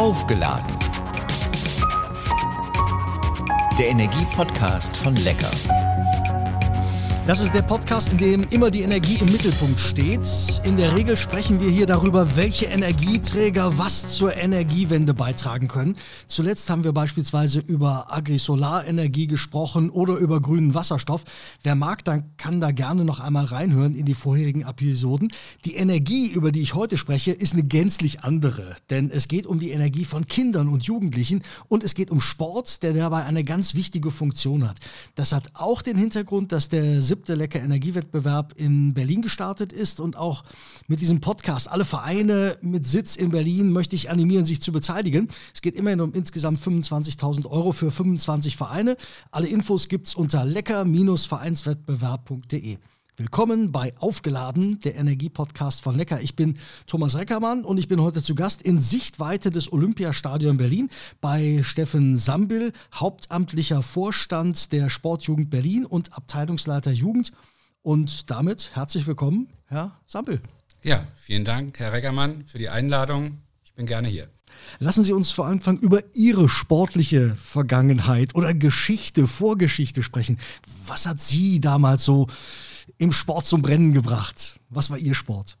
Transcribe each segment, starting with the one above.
Aufgeladen. Der Energie-Podcast von Lecker. Das ist der Podcast, in dem immer die Energie im Mittelpunkt steht. In der Regel sprechen wir hier darüber, welche Energieträger was zur Energiewende beitragen können. Zuletzt haben wir beispielsweise über Agrisolarenergie gesprochen oder über grünen Wasserstoff. Wer mag, dann kann da gerne noch einmal reinhören in die vorherigen Episoden. Die Energie, über die ich heute spreche, ist eine gänzlich andere, denn es geht um die Energie von Kindern und Jugendlichen und es geht um Sport, der dabei eine ganz wichtige Funktion hat. Das hat auch den Hintergrund, dass der siebte Lecker Energiewettbewerb in Berlin gestartet ist und auch mit diesem Podcast alle Vereine mit Sitz in Berlin möchte ich animieren, sich zu beteiligen. Es geht immerhin um insgesamt 25.000 Euro für 25 Vereine. Alle Infos gibt es unter lecker-vereinswettbewerb.de. Willkommen bei Aufgeladen, der Energiepodcast von Lecker. Ich bin Thomas Reckermann und ich bin heute zu Gast in Sichtweite des Olympiastadion Berlin bei Steffen Sambil, hauptamtlicher Vorstand der Sportjugend Berlin und Abteilungsleiter Jugend. Und damit herzlich willkommen, Herr Sambil. Ja, vielen Dank, Herr Reckermann, für die Einladung. Ich bin gerne hier. Lassen Sie uns vor Anfang über Ihre sportliche Vergangenheit oder Geschichte, Vorgeschichte sprechen. Was hat Sie damals so im Sport zum Brennen gebracht? Was war Ihr Sport?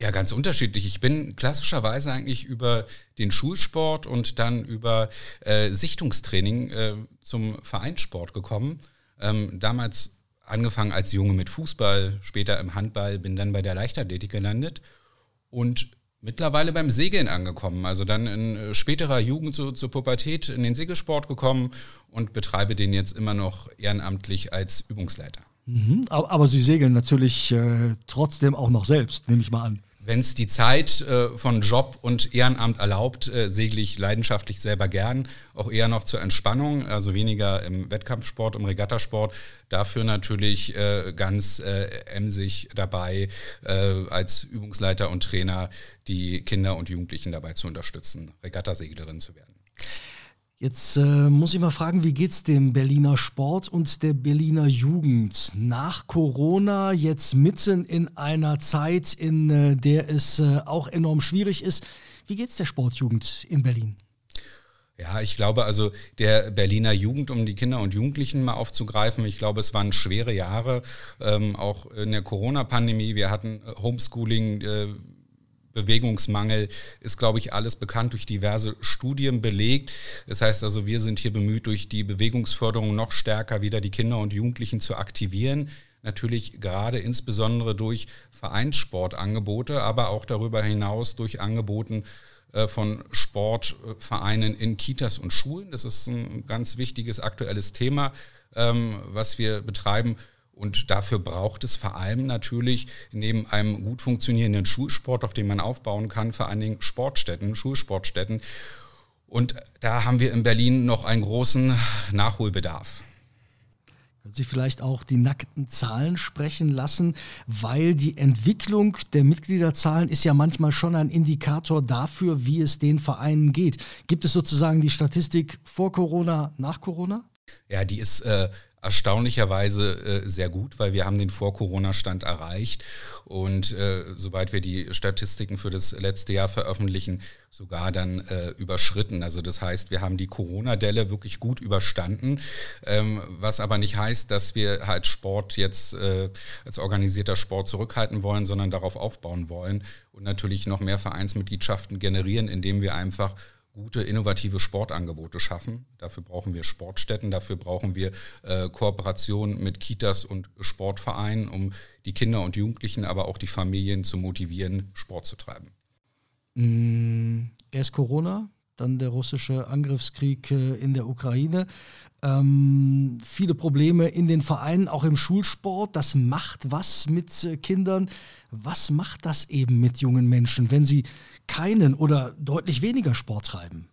Ja, ganz unterschiedlich. Ich bin klassischerweise eigentlich über den Schulsport und dann über äh, Sichtungstraining äh, zum Vereinssport gekommen. Ähm, damals angefangen als Junge mit Fußball, später im Handball, bin dann bei der Leichtathletik gelandet und mittlerweile beim Segeln angekommen. Also dann in äh, späterer Jugend so, zur Pubertät in den Segelsport gekommen und betreibe den jetzt immer noch ehrenamtlich als Übungsleiter. Mhm, aber, Sie segeln natürlich äh, trotzdem auch noch selbst, nehme ich mal an. Wenn es die Zeit äh, von Job und Ehrenamt erlaubt, äh, segle ich leidenschaftlich selber gern, auch eher noch zur Entspannung, also weniger im Wettkampfsport, im Regattasport. Dafür natürlich äh, ganz äh, emsig dabei, äh, als Übungsleiter und Trainer die Kinder und Jugendlichen dabei zu unterstützen, Regattaseglerin zu werden. Jetzt äh, muss ich mal fragen, wie geht es dem Berliner Sport und der Berliner Jugend nach Corona, jetzt mitten in einer Zeit, in äh, der es äh, auch enorm schwierig ist. Wie geht es der Sportjugend in Berlin? Ja, ich glaube also der Berliner Jugend, um die Kinder und Jugendlichen mal aufzugreifen, ich glaube, es waren schwere Jahre, ähm, auch in der Corona-Pandemie. Wir hatten Homeschooling, äh, Bewegungsmangel ist, glaube ich, alles bekannt durch diverse Studien belegt. Das heißt also, wir sind hier bemüht, durch die Bewegungsförderung noch stärker wieder die Kinder und Jugendlichen zu aktivieren. Natürlich gerade insbesondere durch Vereinssportangebote, aber auch darüber hinaus durch Angeboten äh, von Sportvereinen in Kitas und Schulen. Das ist ein ganz wichtiges aktuelles Thema, ähm, was wir betreiben. Und dafür braucht es vor allem natürlich neben einem gut funktionierenden Schulsport, auf dem man aufbauen kann, vor allen Dingen Sportstätten, Schulsportstätten. Und da haben wir in Berlin noch einen großen Nachholbedarf. Können Sie vielleicht auch die nackten Zahlen sprechen lassen, weil die Entwicklung der Mitgliederzahlen ist ja manchmal schon ein Indikator dafür, wie es den Vereinen geht. Gibt es sozusagen die Statistik vor Corona, nach Corona? Ja, die ist äh, erstaunlicherweise äh, sehr gut, weil wir haben den Vor-Corona-Stand erreicht und äh, sobald wir die Statistiken für das letzte Jahr veröffentlichen, sogar dann äh, überschritten. Also das heißt, wir haben die Corona-Delle wirklich gut überstanden, ähm, was aber nicht heißt, dass wir halt Sport jetzt äh, als organisierter Sport zurückhalten wollen, sondern darauf aufbauen wollen und natürlich noch mehr Vereinsmitgliedschaften generieren, indem wir einfach gute, innovative Sportangebote schaffen. Dafür brauchen wir Sportstätten, dafür brauchen wir äh, Kooperationen mit Kitas und Sportvereinen, um die Kinder und Jugendlichen, aber auch die Familien zu motivieren, Sport zu treiben. Mm, erst Corona, dann der russische Angriffskrieg äh, in der Ukraine. Ähm, viele Probleme in den Vereinen, auch im Schulsport. Das macht was mit äh, Kindern. Was macht das eben mit jungen Menschen, wenn sie keinen oder deutlich weniger Sport treiben?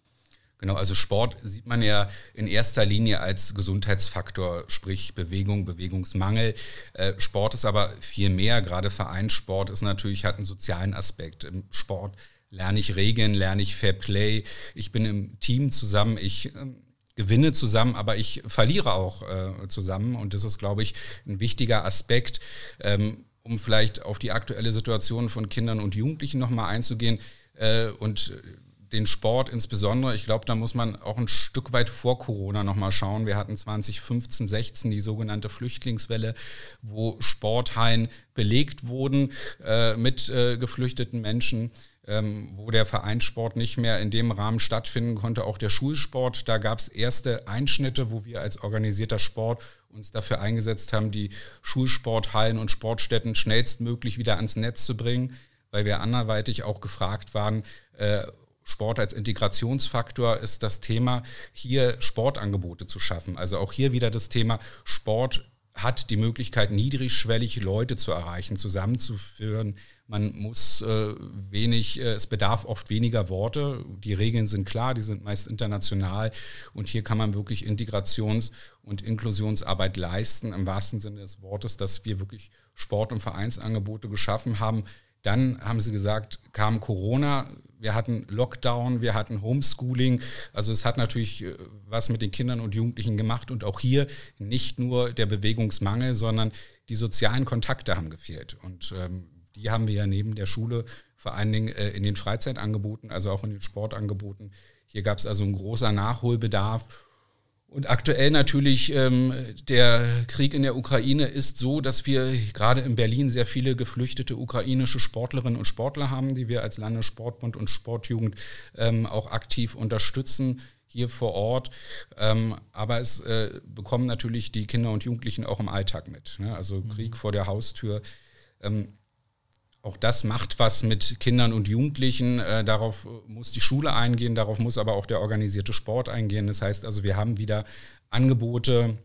Genau, also Sport sieht man ja in erster Linie als Gesundheitsfaktor, sprich Bewegung, Bewegungsmangel. Äh, Sport ist aber viel mehr, gerade Vereinssport ist natürlich, hat einen sozialen Aspekt. Im Sport lerne ich Regeln, lerne ich Fair Play, ich bin im Team zusammen, ich äh, gewinne zusammen, aber ich verliere auch äh, zusammen und das ist, glaube ich, ein wichtiger Aspekt. Ähm, um vielleicht auf die aktuelle Situation von Kindern und Jugendlichen nochmal einzugehen, äh, und den Sport insbesondere, ich glaube, da muss man auch ein Stück weit vor Corona nochmal schauen. Wir hatten 2015, 16 die sogenannte Flüchtlingswelle, wo Sporthallen belegt wurden äh, mit äh, geflüchteten Menschen. Ähm, wo der Vereinssport nicht mehr in dem Rahmen stattfinden konnte, auch der Schulsport. Da gab es erste Einschnitte, wo wir als organisierter Sport uns dafür eingesetzt haben, die Schulsporthallen und Sportstätten schnellstmöglich wieder ans Netz zu bringen, weil wir anderweitig auch gefragt waren, äh, Sport als Integrationsfaktor ist das Thema, hier Sportangebote zu schaffen. Also auch hier wieder das Thema Sport hat die Möglichkeit, niedrigschwellig Leute zu erreichen, zusammenzuführen. Man muss äh, wenig, äh, es bedarf oft weniger Worte. Die Regeln sind klar, die sind meist international. Und hier kann man wirklich Integrations- und Inklusionsarbeit leisten, im wahrsten Sinne des Wortes, dass wir wirklich Sport- und Vereinsangebote geschaffen haben. Dann haben sie gesagt, kam Corona, wir hatten Lockdown, wir hatten Homeschooling. Also es hat natürlich äh, was mit den Kindern und Jugendlichen gemacht und auch hier nicht nur der Bewegungsmangel, sondern die sozialen Kontakte haben gefehlt. Und ähm, die haben wir ja neben der Schule vor allen Dingen äh, in den Freizeitangeboten, also auch in den Sportangeboten. Hier gab es also einen großer Nachholbedarf. Und aktuell natürlich ähm, der Krieg in der Ukraine ist so, dass wir gerade in Berlin sehr viele geflüchtete ukrainische Sportlerinnen und Sportler haben, die wir als Landessportbund und Sportjugend ähm, auch aktiv unterstützen hier vor Ort. Ähm, aber es äh, bekommen natürlich die Kinder und Jugendlichen auch im Alltag mit. Ne? Also Krieg vor der Haustür. Ähm, auch das macht was mit Kindern und Jugendlichen. Äh, darauf muss die Schule eingehen, darauf muss aber auch der organisierte Sport eingehen. Das heißt also, wir haben wieder Angebote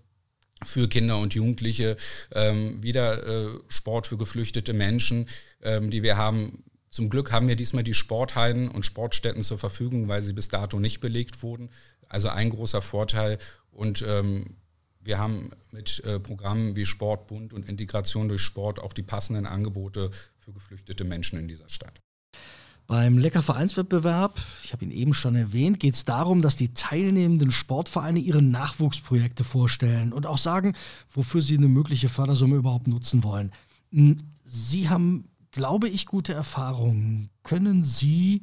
für Kinder und Jugendliche, ähm, wieder äh, Sport für geflüchtete Menschen, ähm, die wir haben. Zum Glück haben wir diesmal die Sporthallen und Sportstätten zur Verfügung, weil sie bis dato nicht belegt wurden. Also ein großer Vorteil. Und ähm, wir haben mit äh, Programmen wie Sportbund und Integration durch Sport auch die passenden Angebote für geflüchtete Menschen in dieser Stadt. Beim Lecker-Vereinswettbewerb, ich habe ihn eben schon erwähnt, geht es darum, dass die teilnehmenden Sportvereine ihre Nachwuchsprojekte vorstellen und auch sagen, wofür sie eine mögliche Fördersumme überhaupt nutzen wollen. Hm, sie haben, glaube ich, gute Erfahrungen. Können Sie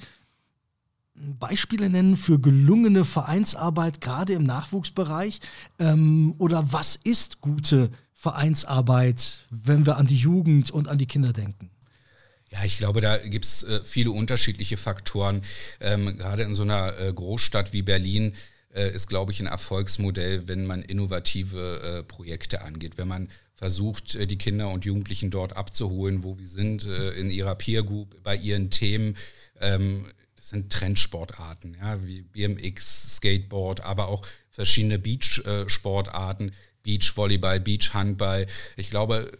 Beispiele nennen für gelungene Vereinsarbeit, gerade im Nachwuchsbereich? Ähm, oder was ist gute Vereinsarbeit, wenn wir an die Jugend und an die Kinder denken? Ja, ich glaube, da gibt es äh, viele unterschiedliche Faktoren. Ähm, gerade in so einer äh, Großstadt wie Berlin äh, ist, glaube ich, ein Erfolgsmodell, wenn man innovative äh, Projekte angeht, wenn man versucht, äh, die Kinder und Jugendlichen dort abzuholen, wo wir sind, äh, in ihrer Peer Group, bei ihren Themen. Ähm, das sind Trendsportarten, ja, wie BMX, Skateboard, aber auch verschiedene Beach-Sportarten, Beachvolleyball, Beachhandball. Ich glaube,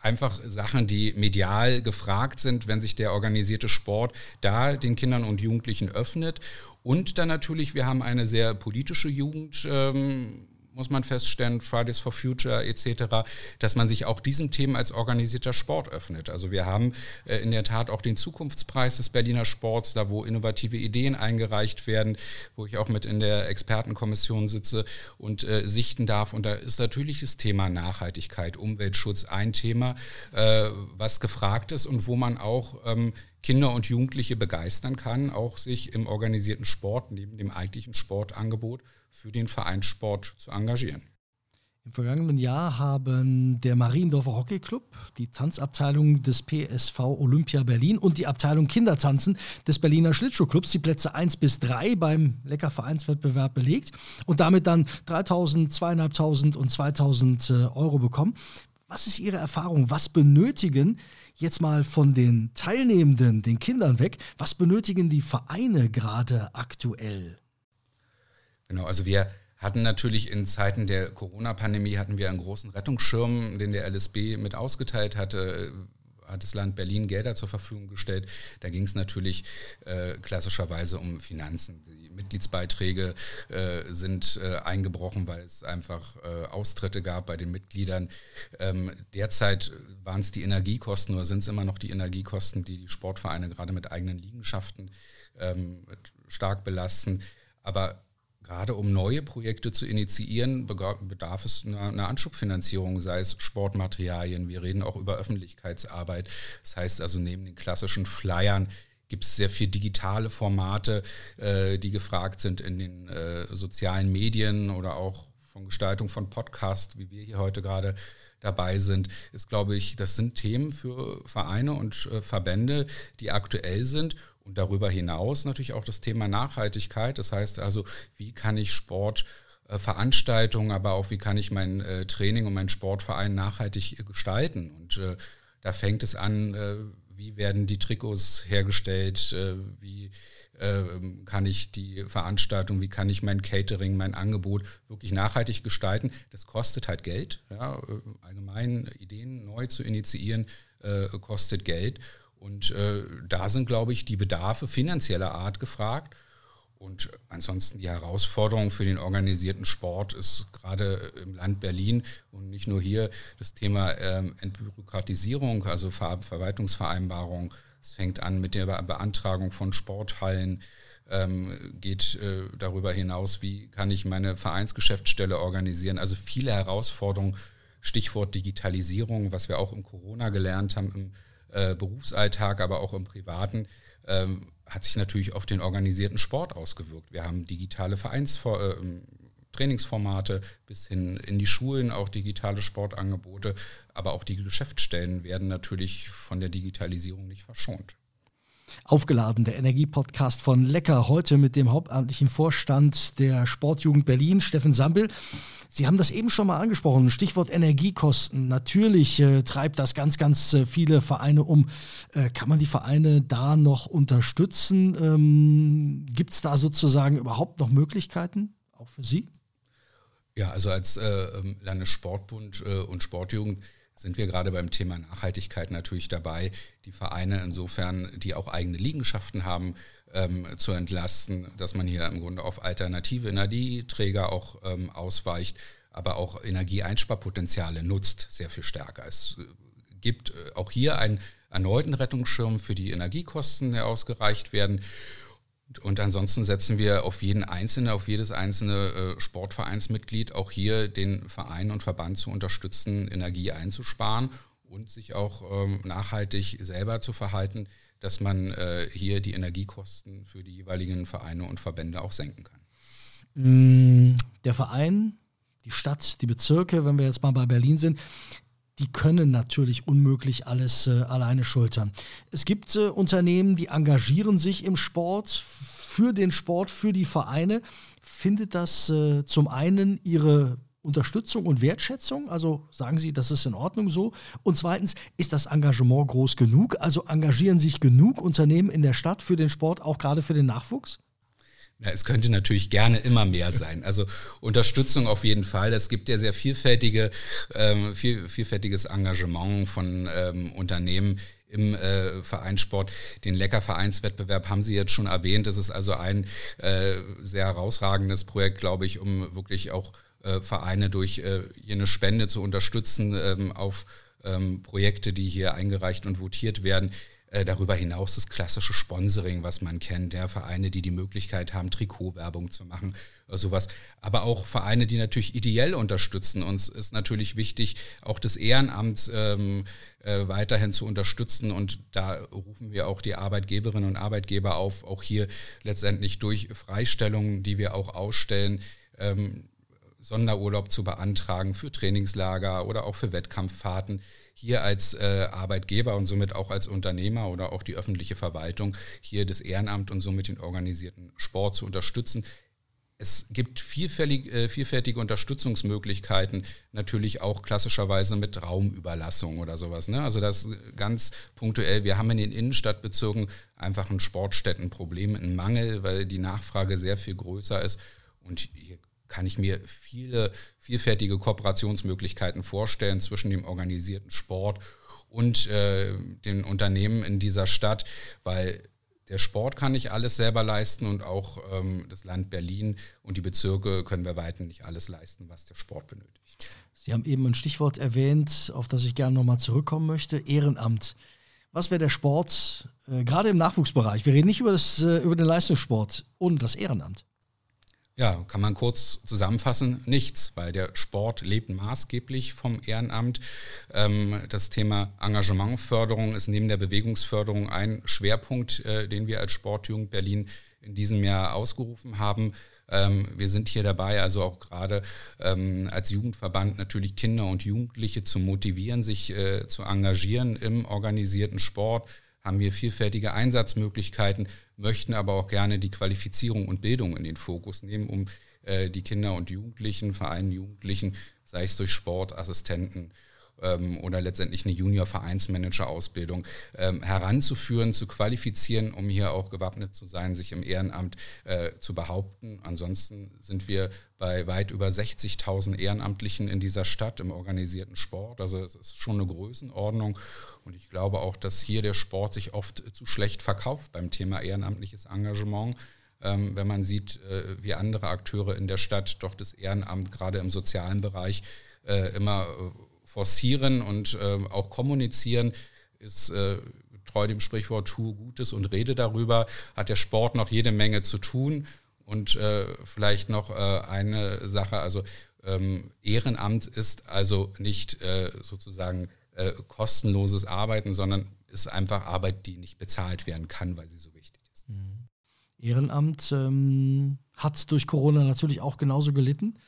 einfach Sachen, die medial gefragt sind, wenn sich der organisierte Sport da den Kindern und Jugendlichen öffnet. Und dann natürlich, wir haben eine sehr politische Jugend. Ähm, muss man feststellen, Fridays for Future etc., dass man sich auch diesem Thema als organisierter Sport öffnet. Also wir haben äh, in der Tat auch den Zukunftspreis des Berliner Sports, da wo innovative Ideen eingereicht werden, wo ich auch mit in der Expertenkommission sitze und äh, sichten darf. Und da ist natürlich das Thema Nachhaltigkeit, Umweltschutz ein Thema, äh, was gefragt ist und wo man auch ähm, Kinder und Jugendliche begeistern kann, auch sich im organisierten Sport neben dem eigentlichen Sportangebot für den Vereinssport zu engagieren. Im vergangenen Jahr haben der Mariendorfer Hockey Club, die Tanzabteilung des PSV Olympia Berlin und die Abteilung Kindertanzen des Berliner Schlittschuhclubs die Plätze 1 bis 3 beim Lecker-Vereinswettbewerb belegt und damit dann 3.000, 2.500 und 2.000 äh, Euro bekommen. Was ist Ihre Erfahrung? Was benötigen jetzt mal von den Teilnehmenden, den Kindern weg, was benötigen die Vereine gerade aktuell? Genau, also wir hatten natürlich in Zeiten der Corona-Pandemie hatten wir einen großen Rettungsschirm, den der LSB mit ausgeteilt hatte, hat das Land Berlin Gelder zur Verfügung gestellt. Da ging es natürlich äh, klassischerweise um Finanzen. Die Mitgliedsbeiträge äh, sind äh, eingebrochen, weil es einfach äh, Austritte gab bei den Mitgliedern. Ähm, derzeit waren es die Energiekosten oder sind es immer noch die Energiekosten, die die Sportvereine gerade mit eigenen Liegenschaften ähm, stark belasten. Aber gerade um neue Projekte zu initiieren, bedarf es einer, Anschubfinanzierung, sei es Sportmaterialien. Wir reden auch über Öffentlichkeitsarbeit. Das heißt also neben den klassischen Flyern gibt es sehr viele digitale Formate, äh, die gefragt sind in den äh, sozialen Medien oder auch von Gestaltung von Podcasts, wie wir hier heute gerade dabei sind, ist, glaube ich, das sind Themen für Vereine und äh, Verbände, die aktuell sind und darüber hinaus natürlich auch das Thema Nachhaltigkeit. Das heißt also, wie kann ich Sport äh, aber auch wie kann ich mein äh, Training und meinen Sportverein nachhaltig gestalten. Und äh, da fängt es an, äh, wie werden die Trikots hergestellt, äh, wie ähm, kann ich die Veranstaltung, wie kann ich mein Catering, mein Angebot wirklich nachhaltig gestalten. Das kostet halt Geld. Ja, äh, allgemein Ideen neu zu initiieren, äh, kostet Geld. Und äh, da sind, glaube ich, die Bedarfe finanzieller Art gefragt. Und ansonsten die Herausforderung für den organisierten Sport ist gerade im Land Berlin und nicht nur hier das Thema ähm, Entbürokratisierung, also Ver Verwaltungsvereinbarung, es fängt an mit der Beantragung von Sporthallen, ähm, geht äh, darüber hinaus, wie kann ich meine Vereinsgeschäftsstelle organisieren. Also viele Herausforderungen, Stichwort Digitalisierung, was wir auch im Corona gelernt haben, im äh, Berufsalltag, aber auch im privaten, ähm, hat sich natürlich auf den organisierten Sport ausgewirkt. Wir haben digitale Vereinsfor äh, Trainingsformate bis hin in die Schulen, auch digitale Sportangebote, aber auch die Geschäftsstellen werden natürlich von der Digitalisierung nicht verschont. Aufgeladen, der Energiepodcast von Lecker, heute mit dem hauptamtlichen Vorstand der Sportjugend Berlin, Steffen Sambel. Sie haben das eben schon mal angesprochen, Stichwort Energiekosten. Natürlich äh, treibt das ganz, ganz äh, viele Vereine um. Äh, kann man die Vereine da noch unterstützen? Ähm, Gibt es da sozusagen überhaupt noch Möglichkeiten, auch für Sie? Ja, also als äh, ähm, Landessportbund äh, und Sportjugend sind wir gerade beim Thema Nachhaltigkeit natürlich dabei, die Vereine insofern, die auch eigene Liegenschaften haben, ähm, zu entlasten, dass man hier im Grunde auf alternative Energieträger auch ähm, ausweicht, aber auch Energieeinsparpotenziale nutzt sehr viel stärker. Es äh, gibt äh, auch hier einen erneuten Rettungsschirm für die Energiekosten, der ausgereicht werden. Und ansonsten setzen wir auf jeden Einzelnen, auf jedes einzelne äh, Sportvereinsmitglied auch hier den Verein und Verband zu unterstützen, Energie einzusparen und sich auch ähm, nachhaltig selber zu verhalten, dass man äh, hier die Energiekosten für die jeweiligen Vereine und Verbände auch senken kann. Mm, der Verein, die Stadt, die Bezirke, wenn wir jetzt mal bei Berlin sind, die können natürlich unmöglich alles äh, alleine schultern. Es gibt äh, Unternehmen, die engagieren sich im Sport, für den Sport, für die Vereine. Findet das äh, zum einen ihre Unterstützung und Wertschätzung? Also sagen Sie, das ist in Ordnung so? Und zweitens, ist das Engagement groß genug? Also engagieren sich genug Unternehmen in der Stadt für den Sport, auch gerade für den Nachwuchs? Ja, es könnte natürlich gerne immer mehr sein. Also Unterstützung auf jeden Fall. Es gibt ja sehr vielfältige, ähm, viel, vielfältiges Engagement von ähm, Unternehmen im äh, Vereinssport. Den Lecker-Vereinswettbewerb haben Sie jetzt schon erwähnt. Das ist also ein äh, sehr herausragendes Projekt, glaube ich, um wirklich auch äh, Vereine durch äh, jene Spende zu unterstützen ähm, auf ähm, Projekte, die hier eingereicht und votiert werden. Äh, darüber hinaus das klassische Sponsoring, was man kennt, der Vereine, die die Möglichkeit haben, Trikotwerbung zu machen, äh, sowas. Aber auch Vereine, die natürlich ideell unterstützen. Uns ist natürlich wichtig, auch das Ehrenamt ähm, äh, weiterhin zu unterstützen. Und da rufen wir auch die Arbeitgeberinnen und Arbeitgeber auf, auch hier letztendlich durch Freistellungen, die wir auch ausstellen, ähm, Sonderurlaub zu beantragen für Trainingslager oder auch für Wettkampffahrten hier als äh, Arbeitgeber und somit auch als Unternehmer oder auch die öffentliche Verwaltung hier das Ehrenamt und somit den organisierten Sport zu unterstützen. Es gibt äh, vielfältige Unterstützungsmöglichkeiten, natürlich auch klassischerweise mit Raumüberlassung oder sowas. Ne? Also das ganz punktuell. Wir haben in den Innenstadtbezirken einfach ein Sportstättenproblem, einen Mangel, weil die Nachfrage sehr viel größer ist. Und hier kann ich mir viele vielfältige Kooperationsmöglichkeiten vorstellen zwischen dem organisierten Sport und äh, den Unternehmen in dieser Stadt, weil der Sport kann nicht alles selber leisten und auch ähm, das Land Berlin und die Bezirke können bei weitem nicht alles leisten, was der Sport benötigt. Sie haben eben ein Stichwort erwähnt, auf das ich gerne nochmal zurückkommen möchte, Ehrenamt. Was wäre der Sport, äh, gerade im Nachwuchsbereich, wir reden nicht über, das, äh, über den Leistungssport, ohne das Ehrenamt? Ja, kann man kurz zusammenfassen, nichts, weil der Sport lebt maßgeblich vom Ehrenamt. Ähm, das Thema Engagementförderung ist neben der Bewegungsförderung ein Schwerpunkt, äh, den wir als Sportjugend Berlin in diesem Jahr ausgerufen haben. Ähm, wir sind hier dabei, also auch gerade ähm, als Jugendverband natürlich Kinder und Jugendliche zu motivieren, sich äh, zu engagieren im organisierten Sport haben wir vielfältige Einsatzmöglichkeiten, möchten aber auch gerne die Qualifizierung und Bildung in den Fokus nehmen, um äh, die Kinder und Jugendlichen, vor allem Jugendlichen, sei es durch Sportassistenten ähm, oder letztendlich eine Junior-Vereinsmanager-Ausbildung ähm, heranzuführen, zu qualifizieren, um hier auch gewappnet zu sein, sich im Ehrenamt äh, zu behaupten. Ansonsten sind wir bei weit über 60.000 Ehrenamtlichen in dieser Stadt im organisierten Sport. Also es ist schon eine Größenordnung. Und ich glaube auch, dass hier der Sport sich oft zu schlecht verkauft beim Thema ehrenamtliches Engagement. Ähm, wenn man sieht, äh, wie andere Akteure in der Stadt doch das Ehrenamt gerade im sozialen Bereich äh, immer äh, forcieren und äh, auch kommunizieren, ist äh, treu dem Sprichwort tue Gutes und rede darüber, hat der Sport noch jede Menge zu tun. Und äh, vielleicht noch äh, eine Sache, also ähm, Ehrenamt ist also nicht äh, sozusagen äh, kostenloses Arbeiten, sondern ist einfach Arbeit, die nicht bezahlt werden kann, weil sie so wichtig ist. Mhm. Ehrenamt ähm, hat durch Corona natürlich auch genauso gelitten.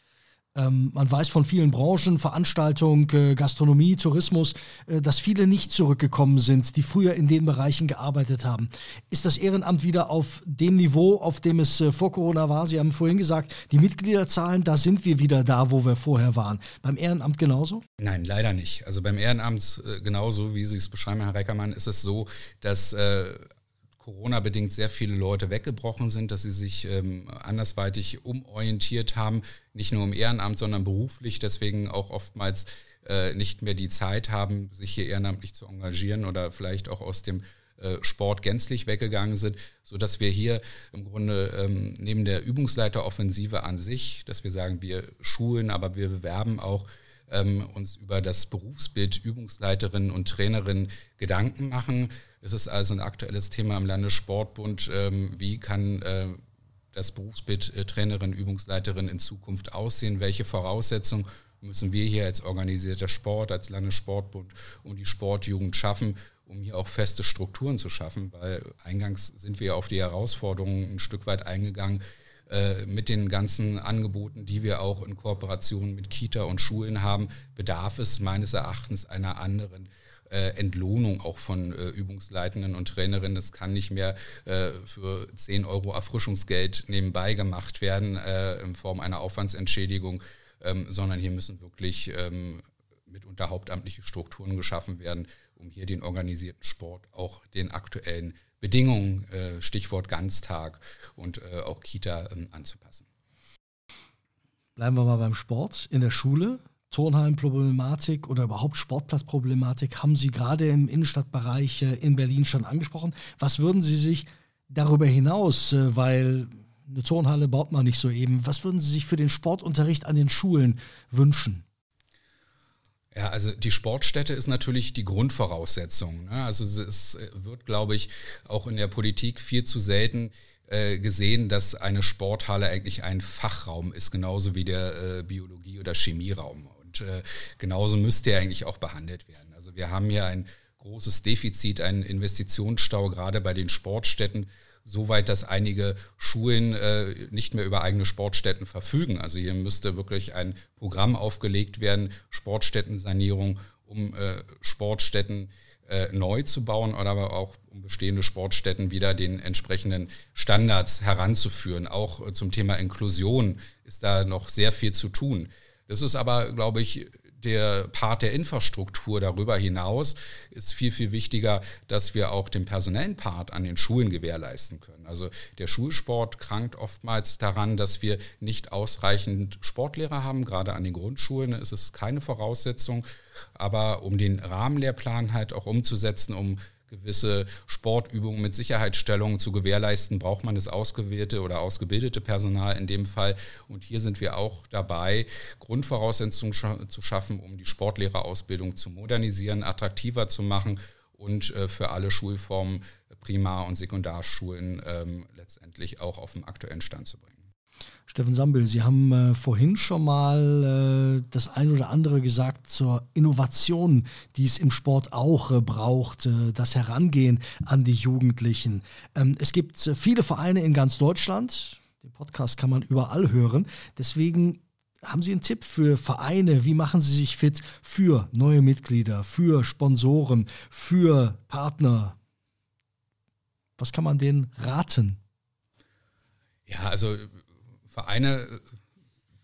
Ähm, man weiß von vielen Branchen, Veranstaltung, äh, Gastronomie, Tourismus, äh, dass viele nicht zurückgekommen sind, die früher in den Bereichen gearbeitet haben. Ist das Ehrenamt wieder auf dem Niveau, auf dem es äh, vor Corona war? Sie haben vorhin gesagt, die Mitgliederzahlen, da sind wir wieder da, wo wir vorher waren. Beim Ehrenamt genauso? Nein, leider nicht. Also beim Ehrenamt äh, genauso, wie Sie es beschreiben, Herr Reckermann, ist es so, dass äh, Corona-bedingt sehr viele Leute weggebrochen sind, dass sie sich ähm, andersweitig umorientiert haben, nicht nur im Ehrenamt, sondern beruflich, deswegen auch oftmals äh, nicht mehr die Zeit haben, sich hier ehrenamtlich zu engagieren oder vielleicht auch aus dem äh, Sport gänzlich weggegangen sind, sodass wir hier im Grunde ähm, neben der Übungsleiteroffensive an sich, dass wir sagen, wir schulen, aber wir bewerben auch ähm, uns über das Berufsbild Übungsleiterinnen und Trainerinnen Gedanken machen. Es ist also ein aktuelles Thema im Landessportbund. Ähm, wie kann äh, das Berufsbild Trainerin, Übungsleiterin in Zukunft aussehen? Welche Voraussetzungen müssen wir hier als organisierter Sport, als Landessportbund und die Sportjugend schaffen, um hier auch feste Strukturen zu schaffen? Weil eingangs sind wir auf die Herausforderungen ein Stück weit eingegangen, äh, mit den ganzen Angeboten, die wir auch in Kooperation mit Kita und Schulen haben, bedarf es meines Erachtens einer anderen äh, Entlohnung auch von äh, Übungsleitenden und Trainerinnen. Das kann nicht mehr für 10 Euro Erfrischungsgeld nebenbei gemacht werden in Form einer Aufwandsentschädigung, ähm, sondern hier müssen wirklich ähm, mitunter hauptamtliche Strukturen geschaffen werden, um hier den organisierten Sport auch den aktuellen Bedingungen, äh, Stichwort Ganztag und äh, auch Kita ähm, anzupassen. Bleiben wir mal beim Sport. In der Schule, Turnhallenproblematik oder überhaupt Sportplatzproblematik haben Sie gerade im Innenstadtbereich äh, in Berlin schon angesprochen. Was würden Sie sich darüber hinaus, weil eine Turnhalle baut man nicht so eben, was würden Sie sich für den Sportunterricht an den Schulen wünschen? Ja, also die Sportstätte ist natürlich die Grundvoraussetzung. Ne? Also es wird, glaube ich, auch in der Politik viel zu selten äh, gesehen, dass eine Sporthalle eigentlich ein Fachraum ist, genauso wie der äh, Biologie- oder Chemieraum. Und äh, genauso müsste er eigentlich auch behandelt werden. Also wir haben hier ein großes Defizit, einen Investitionsstau, gerade bei den Sportstätten so weit, dass einige Schulen äh, nicht mehr über eigene Sportstätten verfügen. Also hier müsste wirklich ein Programm aufgelegt werden, Sportstättensanierung, um äh, Sportstätten äh, neu zu bauen oder aber auch um bestehende Sportstätten wieder den entsprechenden Standards heranzuführen. Auch äh, zum Thema Inklusion ist da noch sehr viel zu tun. Das ist aber, glaube ich, der Part der Infrastruktur darüber hinaus ist viel, viel wichtiger, dass wir auch den personellen Part an den Schulen gewährleisten können. Also der Schulsport krankt oftmals daran, dass wir nicht ausreichend Sportlehrer haben. Gerade an den Grundschulen ist es keine Voraussetzung. Aber um den Rahmenlehrplan halt auch umzusetzen, um gewisse Sportübungen mit Sicherheitsstellungen zu gewährleisten, braucht man das ausgewählte oder ausgebildete Personal in dem Fall. Und hier sind wir auch dabei, Grundvoraussetzungen zu schaffen, um die Sportlehrerausbildung zu modernisieren, attraktiver zu machen und äh, für alle Schulformen, Primar- und Sekundarschulen ähm, letztendlich auch auf den aktuellen Stand zu bringen. Steffen Sambel, Sie haben äh, vorhin schon mal äh, das ein oder andere gesagt zur Innovation, die es im Sport auch äh, braucht, äh, das Herangehen an die Jugendlichen. Ähm, es gibt äh, viele Vereine in ganz Deutschland. Den Podcast kann man überall hören. Deswegen haben Sie einen Tipp für Vereine? Wie machen Sie sich fit für neue Mitglieder, für Sponsoren, für Partner? Was kann man denen raten? Ja, also Vereine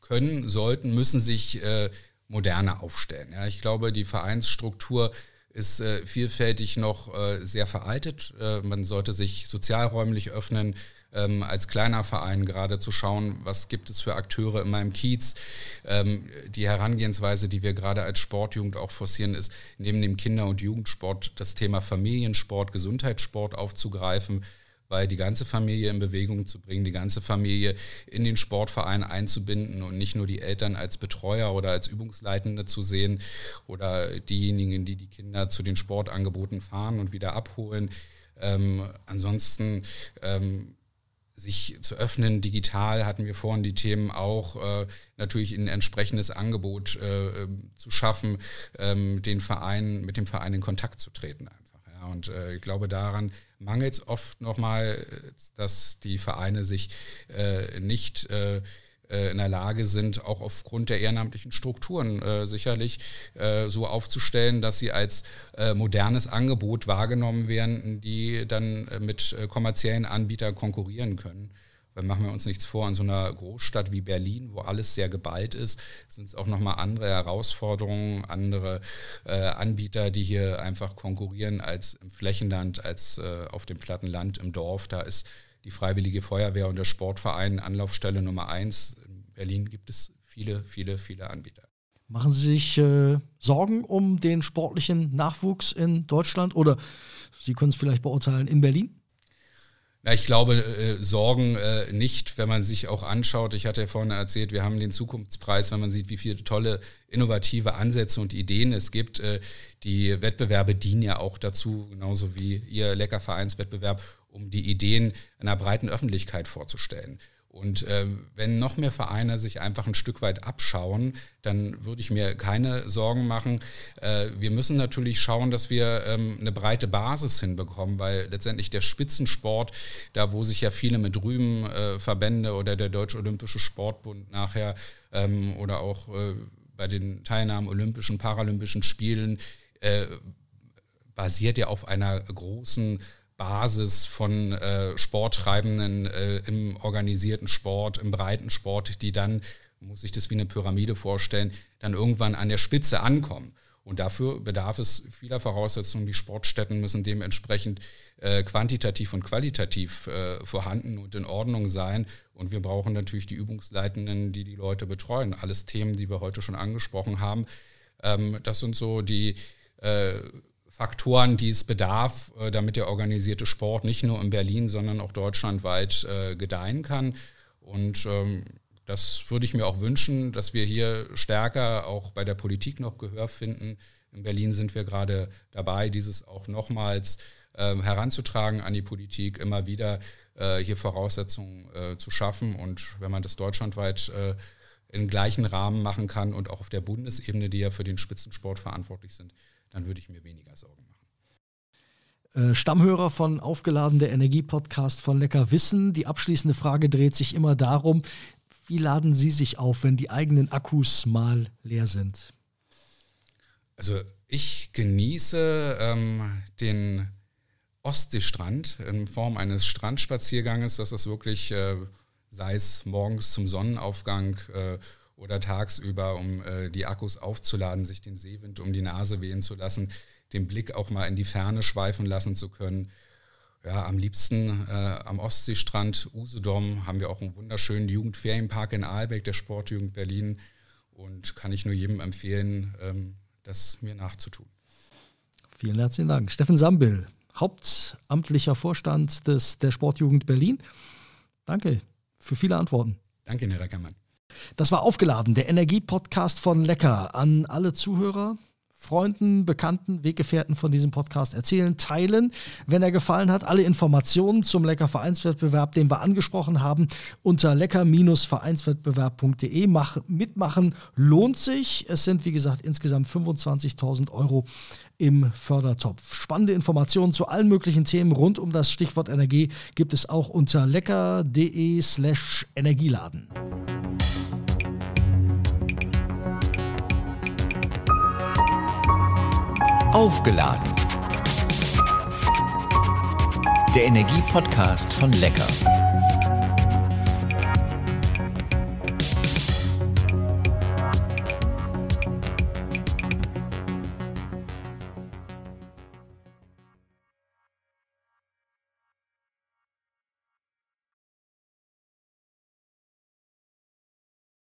können, sollten, müssen sich äh, moderner aufstellen. Ich glaube, die Vereinsstruktur ist äh, vielfältig noch äh, sehr veraltet. Äh, man sollte sich sozialräumlich öffnen, ähm, als kleiner Verein gerade zu schauen, was gibt es für Akteure in meinem Kiez. Ähm, die Herangehensweise, die wir gerade als Sportjugend auch forcieren, ist neben dem Kinder- und Jugendsport das Thema Familiensport, Gesundheitssport aufzugreifen weil die ganze Familie in Bewegung zu bringen, die ganze Familie in den Sportverein einzubinden und nicht nur die Eltern als Betreuer oder als Übungsleitende zu sehen oder diejenigen, die die Kinder zu den Sportangeboten fahren und wieder abholen. Ähm, ansonsten ähm, sich zu öffnen. Digital hatten wir vorhin die Themen auch, äh, natürlich ein entsprechendes Angebot äh, ähm, zu schaffen, ähm, den Verein, mit dem Verein in Kontakt zu treten einfach. Ja. Und äh, ich glaube, daran mangelt es oft nochmal, dass die Vereine sich äh, nicht äh, äh, in der Lage sind, auch aufgrund der ehrenamtlichen Strukturen äh, sicherlich äh, so aufzustellen, dass sie als äh, modernes Angebot wahrgenommen werden, die dann mit kommerziellen Anbietern konkurrieren können. Weil machen wir uns nichts vor, in so einer Großstadt wie Berlin, wo alles sehr geballt ist, sind es auch nochmal andere Herausforderungen, andere äh, Anbieter, die hier einfach konkurrieren als im Flächenland, als äh, auf dem platten Land, im Dorf. Da ist die Freiwillige Feuerwehr und der Sportverein Anlaufstelle Nummer eins. In Berlin gibt es viele, viele, viele Anbieter. Machen Sie sich äh, Sorgen um den sportlichen Nachwuchs in Deutschland oder Sie können es vielleicht beurteilen in Berlin? Na, ich glaube, äh, Sorgen äh, nicht, wenn man sich auch anschaut. Ich hatte ja vorhin erzählt, wir haben den Zukunftspreis, wenn man sieht, wie viele tolle innovative Ansätze und Ideen es gibt. Äh, die Wettbewerbe dienen ja auch dazu, genauso wie Ihr Leckervereinswettbewerb, um die Ideen einer breiten Öffentlichkeit vorzustellen. Und äh, wenn noch mehr Vereine sich einfach ein Stück weit abschauen, dann würde ich mir keine Sorgen machen. Äh, wir müssen natürlich schauen, dass wir ähm, eine breite Basis hinbekommen, weil letztendlich der Spitzensport, da wo sich ja viele mit rühmen, äh, Verbände oder der Deutsche Olympische Sportbund nachher ähm, oder auch äh, bei den Teilnahmen Olympischen, Paralympischen Spielen, äh, basiert ja auf einer großen Basis von äh, Sporttreibenden äh, im organisierten Sport, im breiten Sport, die dann, muss ich das wie eine Pyramide vorstellen, dann irgendwann an der Spitze ankommen. Und dafür bedarf es vieler Voraussetzungen. Die Sportstätten müssen dementsprechend äh, quantitativ und qualitativ äh, vorhanden und in Ordnung sein. Und wir brauchen natürlich die Übungsleitenden, die die Leute betreuen. Alles Themen, die wir heute schon angesprochen haben. Ähm, das sind so die äh, Faktoren, die es bedarf, äh, damit der organisierte Sport nicht nur in Berlin, sondern auch deutschlandweit äh, gedeihen kann. Und ähm, das würde ich mir auch wünschen, dass wir hier stärker auch bei der Politik noch Gehör finden. In Berlin sind wir gerade dabei, dieses auch nochmals äh, heranzutragen an die Politik, immer wieder äh, hier Voraussetzungen zu schaffen. Und wenn man das deutschlandweit im gleichen Rahmen machen kann und auch auf der Bundesebene, die ja für den Spitzensport verantwortlich sind, dann würde ich mir weniger Sorgen machen. Äh, Stammhörer von Aufgeladen, der Energie-Podcast von Lecker Wissen. Die abschließende Frage dreht sich immer darum, wie laden Sie sich auf, wenn die eigenen Akkus mal leer sind? Also ich genieße ähm, den Ostseestrand in Form eines Strandspazierganges. Das ist wirklich, äh, sei es morgens zum Sonnenaufgang äh, oder tagsüber, um äh, die Akkus aufzuladen, sich den Seewind um die Nase wehen zu lassen, den Blick auch mal in die Ferne schweifen lassen zu können. Ja, am liebsten äh, am Ostseestrand Usedom haben wir auch einen wunderschönen Jugendferienpark in Aalbeck, der Sportjugend Berlin. Und kann ich nur jedem empfehlen, ähm, das mir nachzutun. Vielen herzlichen Dank. Steffen Sambil, hauptamtlicher Vorstand des, der Sportjugend Berlin. Danke für viele Antworten. Danke, Herr Reckermann. Das war aufgeladen, der Energie-Podcast von Lecker. An alle Zuhörer, Freunden, Bekannten, Weggefährten von diesem Podcast erzählen, teilen. Wenn er gefallen hat, alle Informationen zum Lecker Vereinswettbewerb, den wir angesprochen haben, unter lecker-vereinswettbewerb.de. mitmachen lohnt sich. Es sind, wie gesagt, insgesamt 25.000 Euro im Fördertopf. Spannende Informationen zu allen möglichen Themen rund um das Stichwort Energie gibt es auch unter lecker.de slash Energieladen. Aufgeladen. Der Energie-Podcast von Lecker.